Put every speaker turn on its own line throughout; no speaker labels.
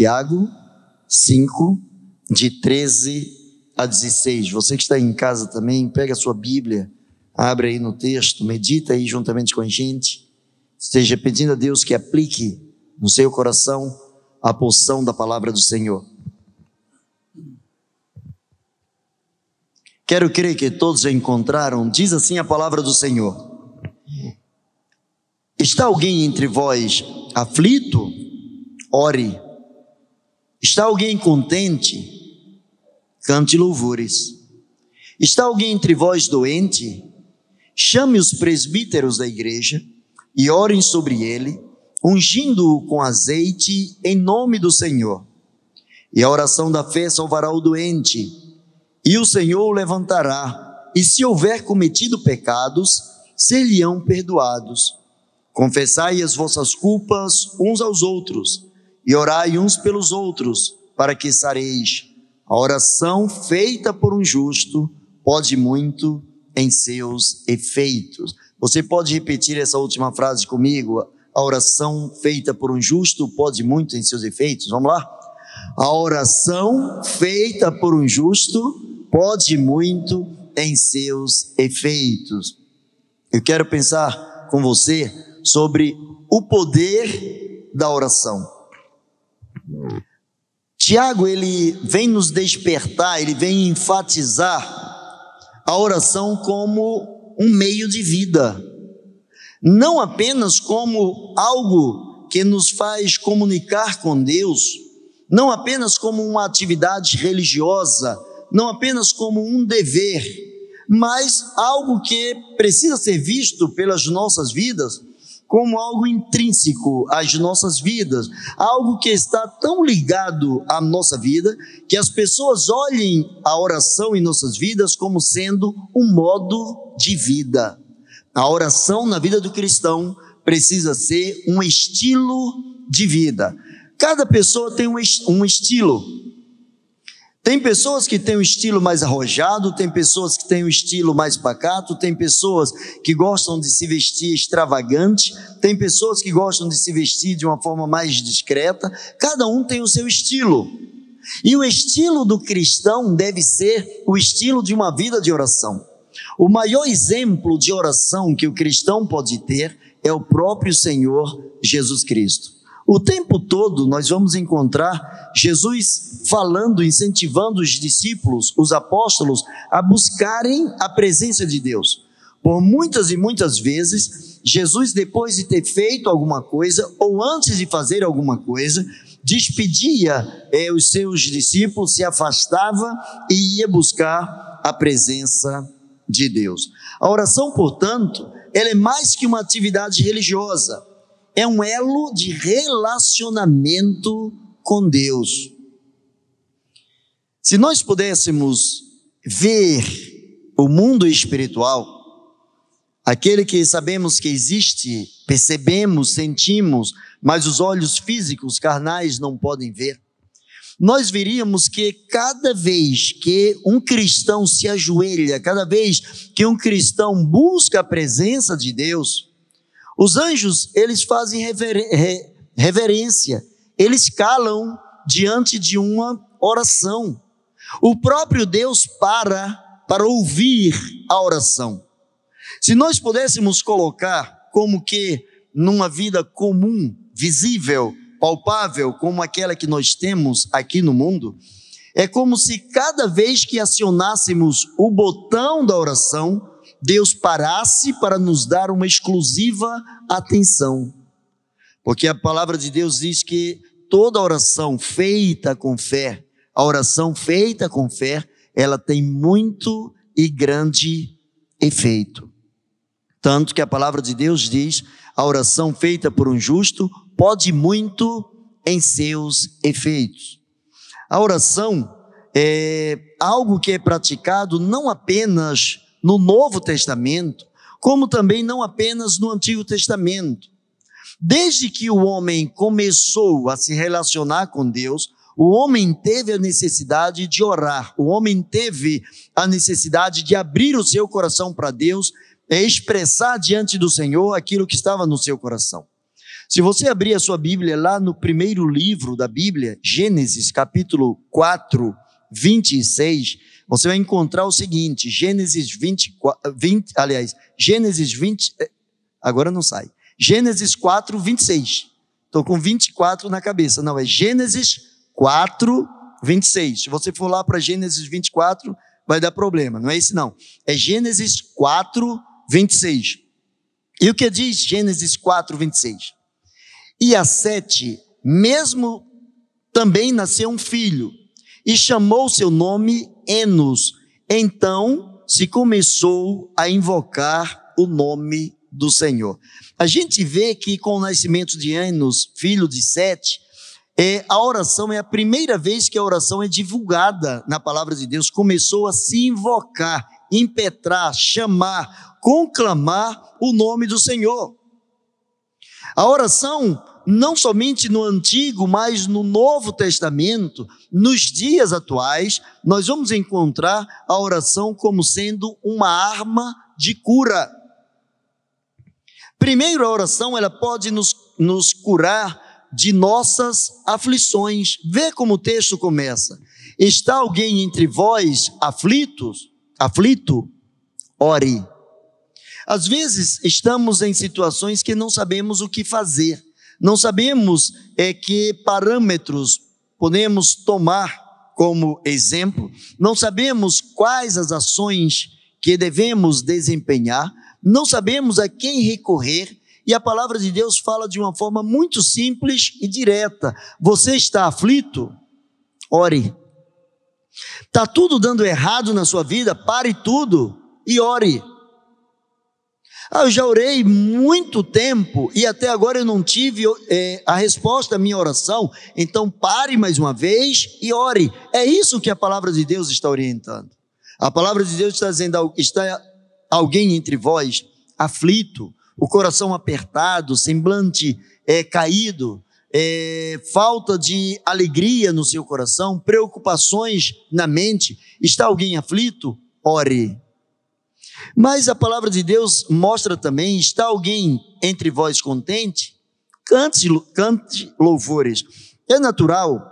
Tiago 5, de 13 a 16. Você que está em casa também, pega a sua Bíblia, abre aí no texto, medita aí juntamente com a gente. Esteja pedindo a Deus que aplique no seu coração a porção da palavra do Senhor. Quero crer que todos já encontraram, diz assim a palavra do Senhor. Está alguém entre vós aflito? Ore. Está alguém contente? Cante louvores. Está alguém entre vós doente? Chame os presbíteros da igreja e orem sobre ele, ungindo-o com azeite em nome do Senhor. E a oração da fé salvará o doente e o Senhor o levantará, e se houver cometido pecados, ser-lhe-ão perdoados. Confessai as vossas culpas uns aos outros, e orai uns pelos outros, para que sareis. A oração feita por um justo pode muito em seus efeitos. Você pode repetir essa última frase comigo? A oração feita por um justo pode muito em seus efeitos. Vamos lá? A oração feita por um justo pode muito em seus efeitos. Eu quero pensar com você sobre o poder da oração. Tiago, ele vem nos despertar, ele vem enfatizar a oração como um meio de vida, não apenas como algo que nos faz comunicar com Deus, não apenas como uma atividade religiosa, não apenas como um dever, mas algo que precisa ser visto pelas nossas vidas como algo intrínseco às nossas vidas, algo que está tão ligado à nossa vida que as pessoas olhem a oração em nossas vidas como sendo um modo de vida. A oração na vida do cristão precisa ser um estilo de vida. Cada pessoa tem um, estilo. Tem pessoas que têm um estilo mais arrojado, tem pessoas que têm um estilo mais pacato, tem pessoas que gostam de se vestir extravagante, tem pessoas que gostam de se vestir de uma forma mais discreta, cada um tem o seu estilo. E o estilo do cristão deve ser o estilo de uma vida de oração. O maior exemplo de oração que o cristão pode ter é o próprio Senhor Jesus Cristo. O tempo todo nós vamos encontrar Jesus falando, incentivando os discípulos, os apóstolos, a buscarem a presença de Deus. Por muitas e muitas vezes, Jesus, depois de ter feito alguma coisa, ou antes de fazer alguma coisa, despedia é, os seus discípulos, se afastava e ia buscar a presença de Deus. A oração, portanto, ela é mais que uma atividade religiosa é um elo de relacionamento com Deus. Se nós pudéssemos ver o mundo espiritual, aquele que sabemos que existe, percebemos, sentimos, mas os olhos físicos, carnais, não podem ver, nós veríamos que cada vez que um cristão se ajoelha, cada vez que um cristão busca a presença de Deus, os anjos, eles fazem reverência, eles calam diante de uma oração. O próprio Deus para para ouvir a oração. Se nós pudéssemos colocar como que numa vida comum, visível, palpável, como aquela que nós temos aqui no mundo, é como se cada vez que acionássemos o botão da oração, Deus parasse para nos dar uma exclusiva atenção. Porque a palavra de Deus diz que toda oração feita com fé, a oração feita com fé, ela tem muito e grande efeito. Tanto que a palavra de Deus diz: a oração feita por um justo pode muito em seus efeitos. A oração é algo que é praticado não apenas no Novo Testamento, como também não apenas no Antigo Testamento. Desde que o homem começou a se relacionar com Deus, o homem teve a necessidade de orar, o homem teve a necessidade de abrir o seu coração para Deus é expressar diante do Senhor aquilo que estava no seu coração. Se você abrir a sua Bíblia lá no primeiro livro da Bíblia, Gênesis capítulo 4, 26, você vai encontrar o seguinte, Gênesis 20, 20 aliás, Gênesis 20, eh, agora não sai, Gênesis 4, 26. Estou com 24 na cabeça, não, é Gênesis 4, 26. Se você for lá para Gênesis 24, vai dar problema, não é esse não. É Gênesis 4, 26. E o que diz Gênesis 4, 26? E a Sete, mesmo também nasceu um filho, e chamou seu nome Enos. Então se começou a invocar o nome do Senhor. A gente vê que com o nascimento de Enos, filho de Sete, é, a oração é a primeira vez que a oração é divulgada na palavra de Deus, começou a se invocar, impetrar, chamar, conclamar o nome do Senhor. A oração não somente no Antigo, mas no Novo Testamento, nos dias atuais, nós vamos encontrar a oração como sendo uma arma de cura. Primeiro, a oração ela pode nos, nos curar de nossas aflições. Vê como o texto começa. Está alguém entre vós aflitos? Aflito? Ore. Às vezes estamos em situações que não sabemos o que fazer. Não sabemos é, que parâmetros podemos tomar como exemplo, não sabemos quais as ações que devemos desempenhar, não sabemos a quem recorrer, e a palavra de Deus fala de uma forma muito simples e direta. Você está aflito? Ore. Está tudo dando errado na sua vida? Pare tudo e ore. Ah, eu já orei muito tempo e até agora eu não tive é, a resposta à minha oração. Então pare mais uma vez e ore. É isso que a palavra de Deus está orientando. A palavra de Deus está dizendo: está alguém entre vós aflito, o coração apertado, semblante é, caído, é, falta de alegria no seu coração, preocupações na mente. Está alguém aflito? Ore. Mas a palavra de Deus mostra também: está alguém entre vós contente? Cante, cante louvores. É natural,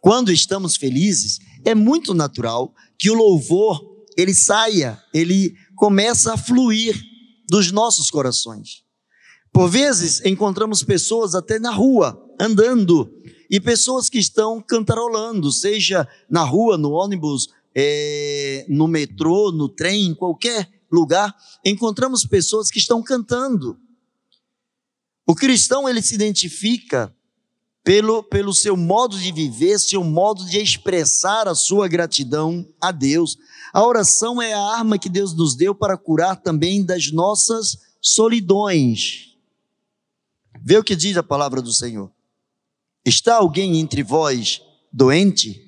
quando estamos felizes, é muito natural que o louvor ele saia, ele começa a fluir dos nossos corações. Por vezes encontramos pessoas até na rua, andando, e pessoas que estão cantarolando, seja na rua, no ônibus, é, no metrô, no trem, em qualquer lugar, encontramos pessoas que estão cantando. O cristão ele se identifica pelo, pelo seu modo de viver, seu modo de expressar a sua gratidão a Deus. A oração é a arma que Deus nos deu para curar também das nossas solidões. Vê o que diz a palavra do Senhor. Está alguém entre vós doente?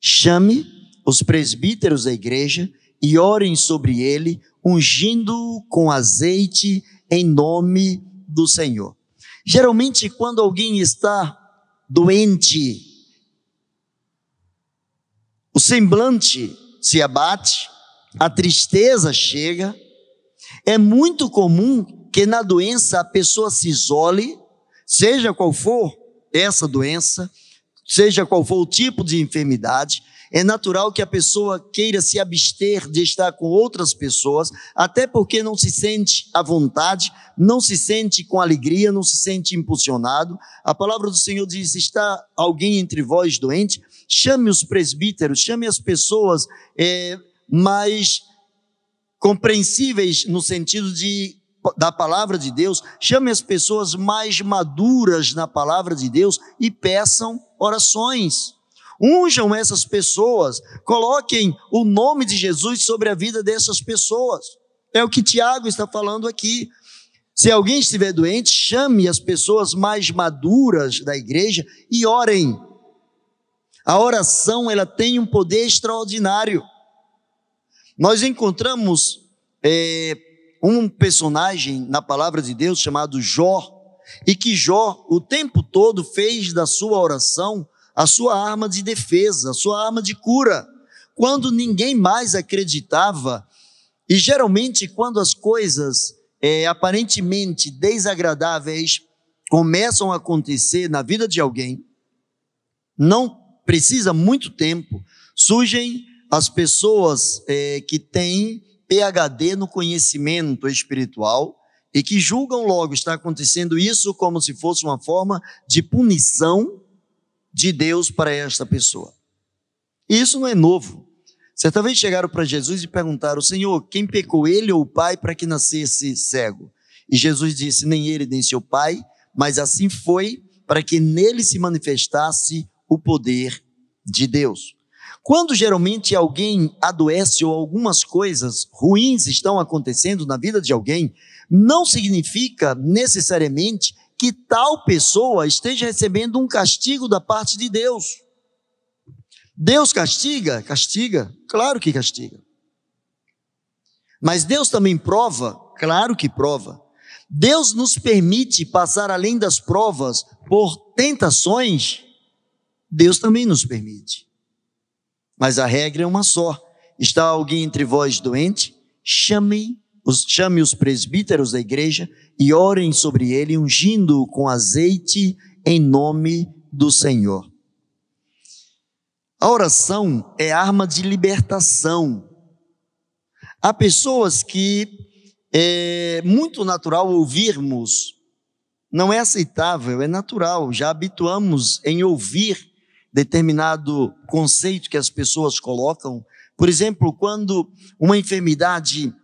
Chame os presbíteros da igreja e orem sobre ele, ungindo com azeite em nome do Senhor. Geralmente, quando alguém está doente, o semblante se abate, a tristeza chega. É muito comum que na doença a pessoa se isole, seja qual for essa doença, seja qual for o tipo de enfermidade, é natural que a pessoa queira se abster de estar com outras pessoas, até porque não se sente à vontade, não se sente com alegria, não se sente impulsionado. A palavra do Senhor diz: está alguém entre vós doente? Chame os presbíteros, chame as pessoas é, mais compreensíveis no sentido de da palavra de Deus, chame as pessoas mais maduras na palavra de Deus e peçam orações. Unjam essas pessoas, coloquem o nome de Jesus sobre a vida dessas pessoas. É o que Tiago está falando aqui. Se alguém estiver doente, chame as pessoas mais maduras da igreja e orem. A oração ela tem um poder extraordinário. Nós encontramos é, um personagem na palavra de Deus chamado Jó, e que Jó o tempo todo fez da sua oração a sua arma de defesa, a sua arma de cura. Quando ninguém mais acreditava E geralmente, quando as coisas é, aparentemente desagradáveis começam a acontecer na vida de alguém, não precisa muito tempo, surgem as pessoas é, que têm PhD no conhecimento espiritual e que julgam logo está acontecendo isso como se fosse uma forma de punição de Deus para esta pessoa. E isso não é novo. Certa vez chegaram para Jesus e perguntaram: Senhor, quem pecou, ele ou o pai, para que nascesse cego? E Jesus disse: Nem ele, nem seu pai, mas assim foi para que nele se manifestasse o poder de Deus. Quando geralmente alguém adoece ou algumas coisas ruins estão acontecendo na vida de alguém, não significa necessariamente que tal pessoa esteja recebendo um castigo da parte de Deus. Deus castiga? Castiga, claro que castiga. Mas Deus também prova? Claro que prova. Deus nos permite passar além das provas por tentações? Deus também nos permite. Mas a regra é uma só. Está alguém entre vós doente? Chame os, chame os presbíteros da igreja e orem sobre ele, ungindo com azeite em nome do Senhor. A oração é arma de libertação. Há pessoas que é muito natural ouvirmos, não é aceitável, é natural, já habituamos em ouvir determinado conceito que as pessoas colocam. Por exemplo, quando uma enfermidade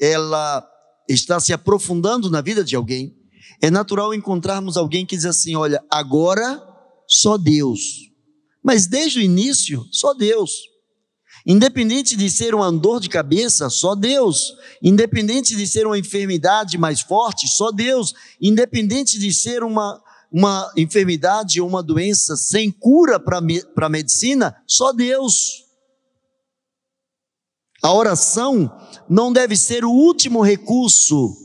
ela está se aprofundando na vida de alguém, é natural encontrarmos alguém que diz assim: olha, agora só Deus. Mas desde o início, só Deus. Independente de ser uma dor de cabeça, só Deus. Independente de ser uma enfermidade mais forte, só Deus. Independente de ser uma, uma enfermidade ou uma doença sem cura para a medicina, só Deus. A oração não deve ser o último recurso.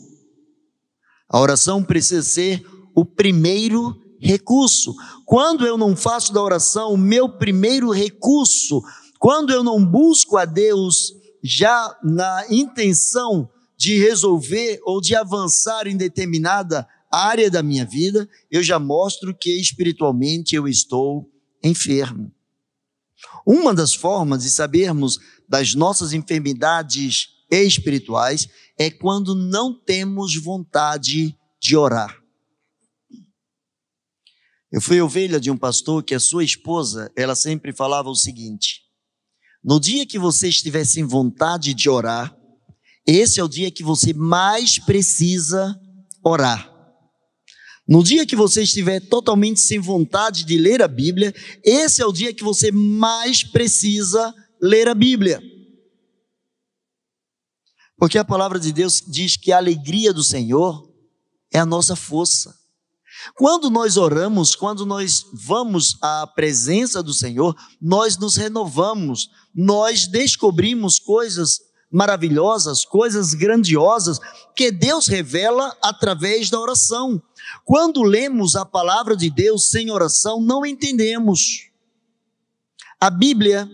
A oração precisa ser o primeiro recurso. Quando eu não faço da oração o meu primeiro recurso, quando eu não busco a Deus já na intenção de resolver ou de avançar em determinada área da minha vida, eu já mostro que espiritualmente eu estou enfermo. Uma das formas de sabermos das nossas enfermidades espirituais é quando não temos vontade de orar. Eu fui ovelha de um pastor que a sua esposa, ela sempre falava o seguinte: no dia que você estiver sem vontade de orar, esse é o dia que você mais precisa orar. No dia que você estiver totalmente sem vontade de ler a Bíblia, esse é o dia que você mais precisa ler a Bíblia. Porque a palavra de Deus diz que a alegria do Senhor é a nossa força. Quando nós oramos, quando nós vamos à presença do Senhor, nós nos renovamos, nós descobrimos coisas maravilhosas, coisas grandiosas que Deus revela através da oração. Quando lemos a palavra de Deus sem oração, não entendemos. A Bíblia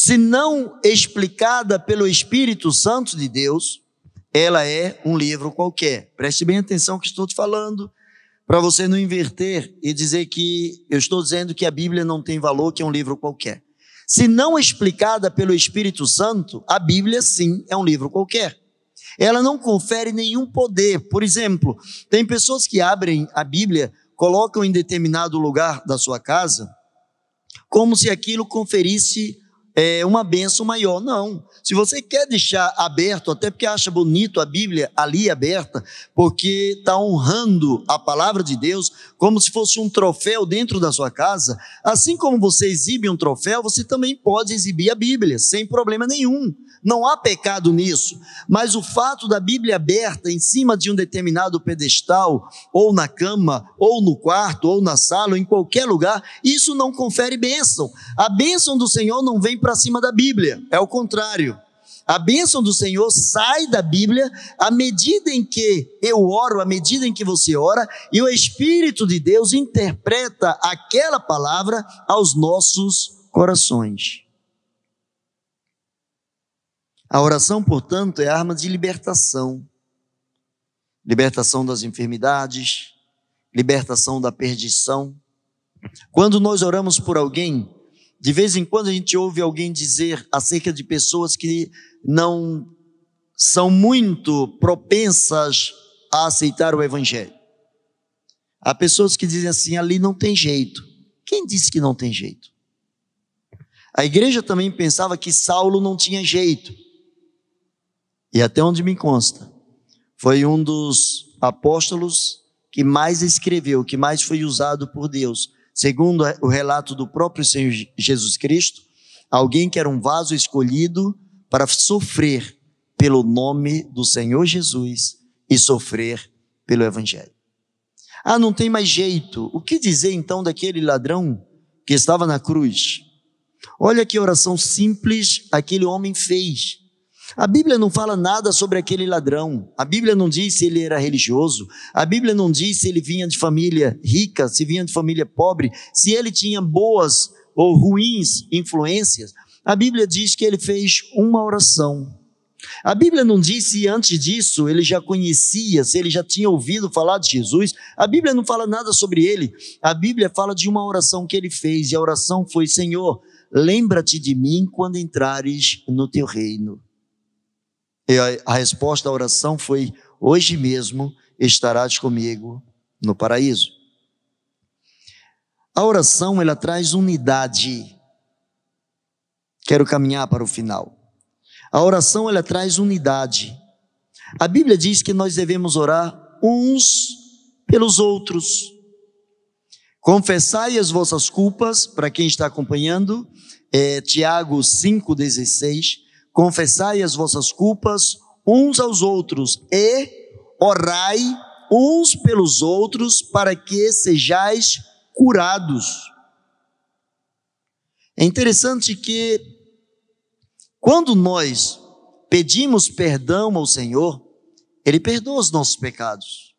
se não explicada pelo Espírito Santo de Deus, ela é um livro qualquer. Preste bem atenção que estou te falando, para você não inverter e dizer que eu estou dizendo que a Bíblia não tem valor, que é um livro qualquer. Se não explicada pelo Espírito Santo, a Bíblia sim é um livro qualquer. Ela não confere nenhum poder. Por exemplo, tem pessoas que abrem a Bíblia, colocam em determinado lugar da sua casa, como se aquilo conferisse é, uma benção maior. Não. Se você quer deixar aberto, até porque acha bonito a Bíblia ali aberta, porque está honrando a palavra de Deus como se fosse um troféu dentro da sua casa, assim como você exibe um troféu, você também pode exibir a Bíblia, sem problema nenhum. Não há pecado nisso, mas o fato da Bíblia aberta em cima de um determinado pedestal, ou na cama, ou no quarto, ou na sala, ou em qualquer lugar, isso não confere bênção. A bênção do Senhor não vem para cima da Bíblia, é o contrário. A bênção do Senhor sai da Bíblia à medida em que eu oro, à medida em que você ora, e o Espírito de Deus interpreta aquela palavra aos nossos corações. A oração, portanto, é arma de libertação. Libertação das enfermidades, libertação da perdição. Quando nós oramos por alguém, de vez em quando a gente ouve alguém dizer acerca de pessoas que não são muito propensas a aceitar o Evangelho. Há pessoas que dizem assim: ali não tem jeito. Quem disse que não tem jeito? A igreja também pensava que Saulo não tinha jeito. E até onde me consta, foi um dos apóstolos que mais escreveu, que mais foi usado por Deus. Segundo o relato do próprio Senhor Jesus Cristo, alguém que era um vaso escolhido para sofrer pelo nome do Senhor Jesus e sofrer pelo Evangelho. Ah, não tem mais jeito. O que dizer então daquele ladrão que estava na cruz? Olha que oração simples aquele homem fez. A Bíblia não fala nada sobre aquele ladrão. A Bíblia não diz se ele era religioso. A Bíblia não diz se ele vinha de família rica, se vinha de família pobre, se ele tinha boas ou ruins influências. A Bíblia diz que ele fez uma oração. A Bíblia não diz se antes disso ele já conhecia, se ele já tinha ouvido falar de Jesus. A Bíblia não fala nada sobre ele. A Bíblia fala de uma oração que ele fez, e a oração foi: Senhor, lembra-te de mim quando entrares no teu reino. E a, resposta à oração foi: Hoje mesmo estarás comigo no paraíso. A oração ela traz unidade. Quero caminhar para o final. A oração ela traz unidade. A Bíblia diz que nós devemos orar uns pelos outros. Confessai as vossas culpas, para quem está acompanhando, é, Tiago 5,16. Confessai as vossas culpas uns aos outros e orai uns pelos outros para que sejais curados. É interessante que quando nós pedimos perdão ao Senhor, Ele perdoa os nossos pecados.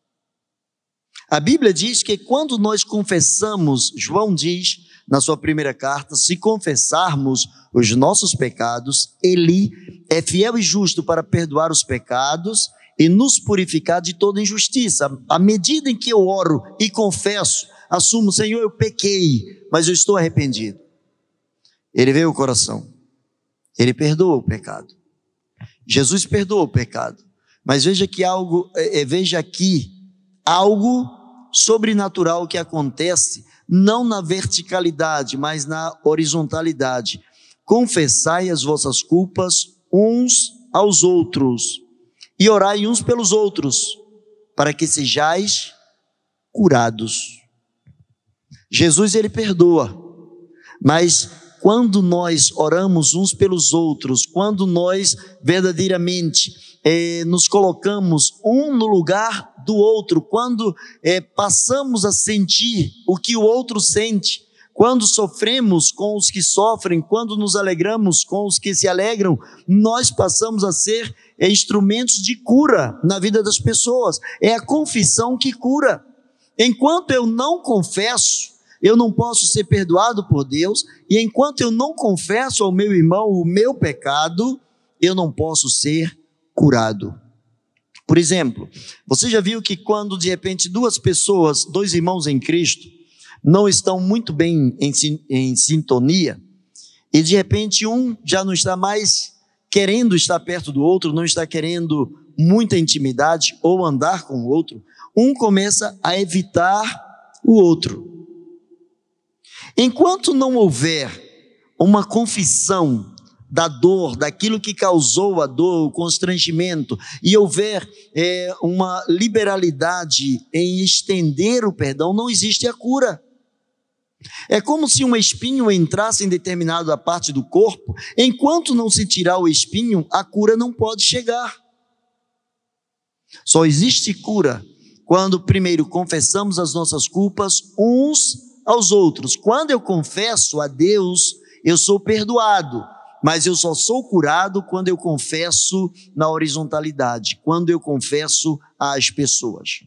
A Bíblia diz que quando nós confessamos, João diz na sua primeira carta, se confessarmos os nossos pecados, Ele é fiel e justo para perdoar os pecados e nos purificar de toda injustiça. À medida em que eu oro e confesso, assumo, Senhor, eu pequei, mas eu estou arrependido. Ele veio o coração. Ele perdoa o pecado. Jesus perdoa o pecado. Mas veja que algo, é, é, veja aqui algo sobrenatural que acontece não na verticalidade, mas na horizontalidade. Confessai as vossas culpas uns aos outros e orai uns pelos outros, para que sejais curados. Jesus ele perdoa, mas quando nós oramos uns pelos outros, quando nós verdadeiramente eh, nos colocamos um no lugar do outro, quando eh, passamos a sentir o que o outro sente, quando sofremos com os que sofrem, quando nos alegramos com os que se alegram, nós passamos a ser eh, instrumentos de cura na vida das pessoas. É a confissão que cura. Enquanto eu não confesso, eu não posso ser perdoado por Deus, e enquanto eu não confesso ao meu irmão o meu pecado, eu não posso ser curado. Por exemplo, você já viu que quando de repente duas pessoas, dois irmãos em Cristo, não estão muito bem em, em sintonia, e de repente um já não está mais querendo estar perto do outro, não está querendo muita intimidade ou andar com o outro, um começa a evitar o outro. Enquanto não houver uma confissão da dor, daquilo que causou a dor, o constrangimento, e houver é, uma liberalidade em estender o perdão, não existe a cura. É como se um espinho entrasse em determinada parte do corpo, enquanto não se tirar o espinho, a cura não pode chegar. Só existe cura quando, primeiro, confessamos as nossas culpas uns aos outros. Quando eu confesso a Deus, eu sou perdoado, mas eu só sou curado quando eu confesso na horizontalidade, quando eu confesso às pessoas.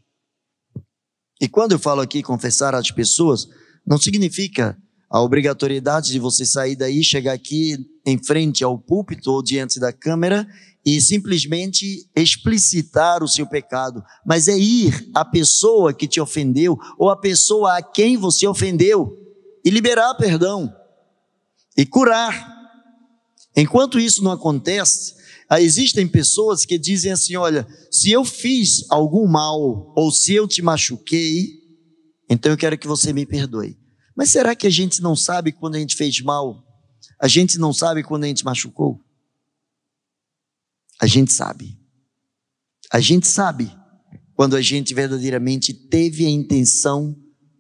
E quando eu falo aqui confessar às pessoas, não significa a obrigatoriedade de você sair daí, chegar aqui em frente ao púlpito ou diante da câmera e simplesmente explicitar o seu pecado, mas é ir à pessoa que te ofendeu ou à pessoa a quem você ofendeu e liberar perdão e curar. Enquanto isso não acontece, existem pessoas que dizem assim: olha, se eu fiz algum mal ou se eu te machuquei, então eu quero que você me perdoe. Mas será que a gente não sabe quando a gente fez mal? A gente não sabe quando a gente machucou? A gente sabe. A gente sabe quando a gente verdadeiramente teve a intenção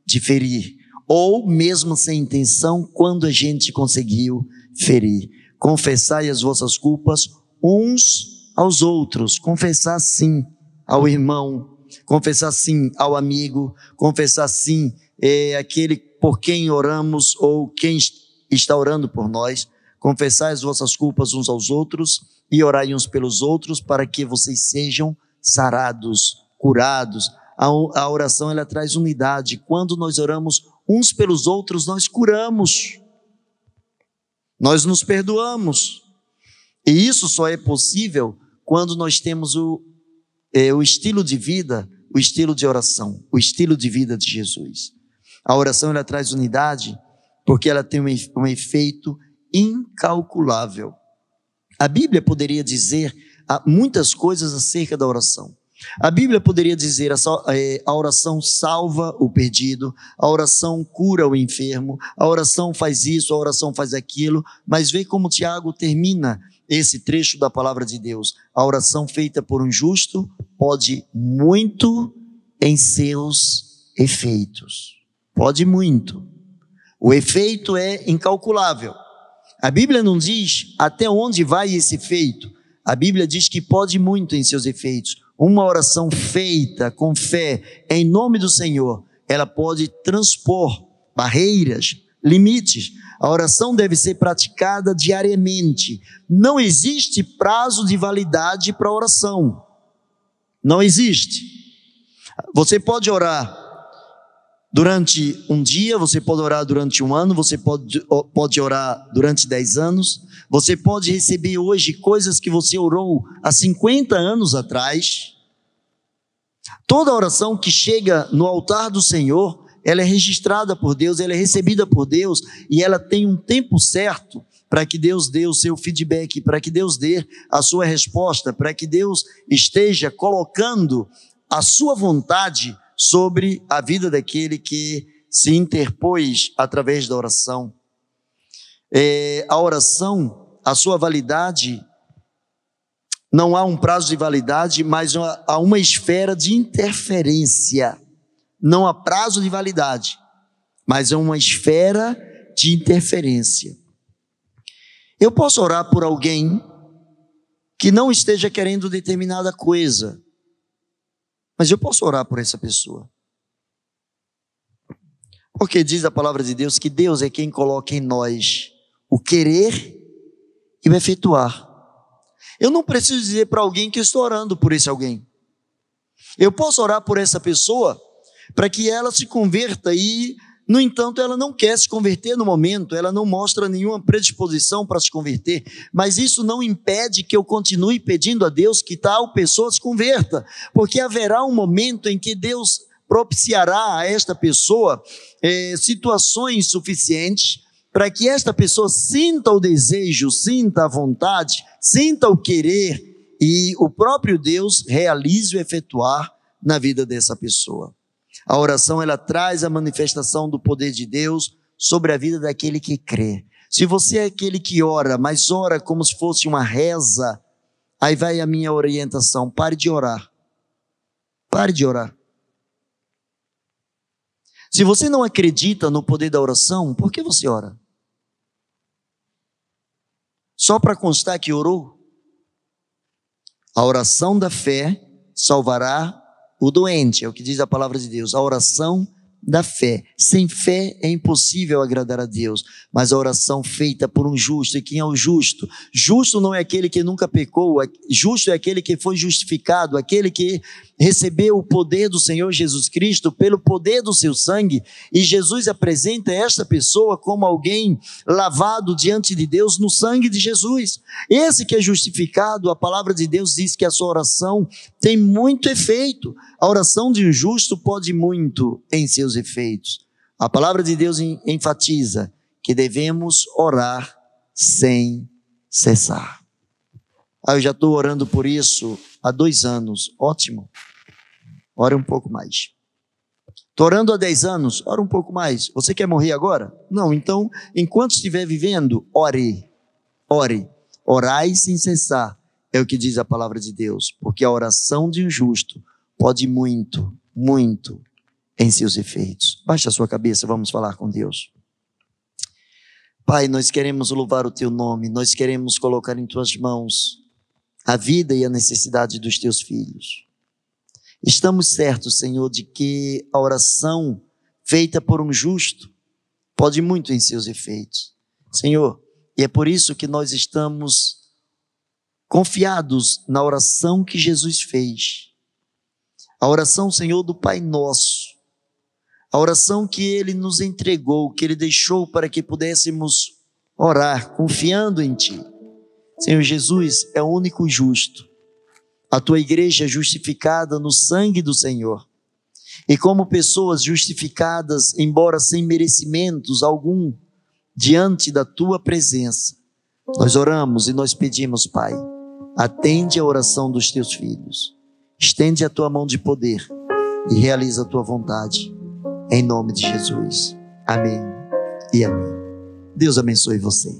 de ferir, ou mesmo sem intenção, quando a gente conseguiu ferir. Confessai as vossas culpas uns aos outros, confessar sim ao irmão, confessar sim ao amigo, confessar sim é, aquele por quem oramos ou quem está orando por nós. Confessai as vossas culpas uns aos outros e orai uns pelos outros para que vocês sejam sarados, curados. A, a oração ela traz unidade. Quando nós oramos uns pelos outros, nós curamos. Nós nos perdoamos. E isso só é possível quando nós temos o, é, o estilo de vida, o estilo de oração, o estilo de vida de Jesus. A oração ela traz unidade porque ela tem um, efeito incalculável. A Bíblia poderia dizer muitas coisas acerca da oração. A Bíblia poderia dizer é, a oração salva o perdido, a oração cura o enfermo, a oração faz isso, a oração faz aquilo, mas vê como Tiago termina esse trecho da palavra de Deus. A oração feita por um justo pode muito em seus efeitos. Pode muito. O efeito é incalculável. A Bíblia não diz até onde vai esse efeito. A Bíblia diz que pode muito em seus efeitos. Uma oração feita com fé em nome do Senhor, ela pode transpor barreiras, limites. A oração deve ser praticada diariamente. Não existe prazo de validade para oração. Não existe. Você pode orar durante um dia, você pode orar durante um ano, você pode, pode orar durante dez anos, você pode receber hoje coisas que você orou há 50 anos atrás. Toda oração que chega no altar do Senhor, ela é registrada por Deus, ela é recebida por Deus e ela tem um tempo certo para que Deus dê o seu feedback, para que Deus dê a sua resposta, para que Deus esteja colocando a sua vontade sobre a vida daquele que se interpôs através da oração. É, a oração, a sua validade, não há um prazo de validade, mas há uma esfera de interferência. Não há prazo de validade, mas é uma esfera de interferência. Eu posso orar por alguém que não esteja querendo determinada coisa, mas eu posso orar por essa pessoa. Porque diz a palavra de Deus que Deus é quem coloca em nós o querer e o efetuar. Eu não preciso dizer para alguém que estou orando por esse alguém. Eu posso orar por essa pessoa para que ela se converta e no entanto, ela não quer se converter no momento, ela não mostra nenhuma predisposição para se converter, mas isso não impede que eu continue pedindo a Deus que tal pessoa se converta, porque haverá um momento em que Deus propiciará a esta pessoa é, situações suficientes para que esta pessoa sinta o desejo, sinta a vontade, sinta o querer e o próprio Deus realize o efetuar na vida dessa pessoa. A oração ela traz a manifestação do poder de Deus sobre a vida daquele que crê. Se você é aquele que ora, mas ora como se fosse uma reza, aí vai a minha orientação: pare de orar. Pare de orar. Se você não acredita no poder da oração, por que você ora? Só para constar que orou? A oração da fé salvará o doente, é o que diz a palavra de Deus. A oração da fé. Sem fé é impossível agradar a Deus, mas a oração feita por um justo, e quem é o justo? Justo não é aquele que nunca pecou, é, justo é aquele que foi justificado, aquele que recebeu o poder do Senhor Jesus Cristo pelo poder do seu sangue, e Jesus apresenta esta pessoa como alguém lavado diante de Deus no sangue de Jesus. Esse que é justificado, a palavra de Deus diz que a sua oração tem muito efeito. A oração de um justo pode muito em seus efeitos. A palavra de Deus enfatiza que devemos orar sem cessar. Ah, eu já estou orando por isso há dois anos. Ótimo. Ore um pouco mais. Estou orando há 10 anos, ora um pouco mais. Você quer morrer agora? Não, então, enquanto estiver vivendo, ore. Ore. Orai sem cessar, é o que diz a palavra de Deus, porque a oração de um justo pode muito, muito em seus efeitos. Baixe a sua cabeça, vamos falar com Deus. Pai, nós queremos louvar o teu nome, nós queremos colocar em tuas mãos a vida e a necessidade dos teus filhos. Estamos certos, Senhor, de que a oração feita por um justo pode muito em seus efeitos. Senhor, e é por isso que nós estamos confiados na oração que Jesus fez. A oração, Senhor, do Pai Nosso. A oração que Ele nos entregou, que Ele deixou para que pudéssemos orar, confiando em Ti. Senhor Jesus é o único justo a tua igreja é justificada no sangue do Senhor. E como pessoas justificadas, embora sem merecimentos algum, diante da tua presença, nós oramos e nós pedimos, Pai, atende a oração dos teus filhos, estende a tua mão de poder e realiza a tua vontade, em nome de Jesus. Amém e amém. Deus abençoe você.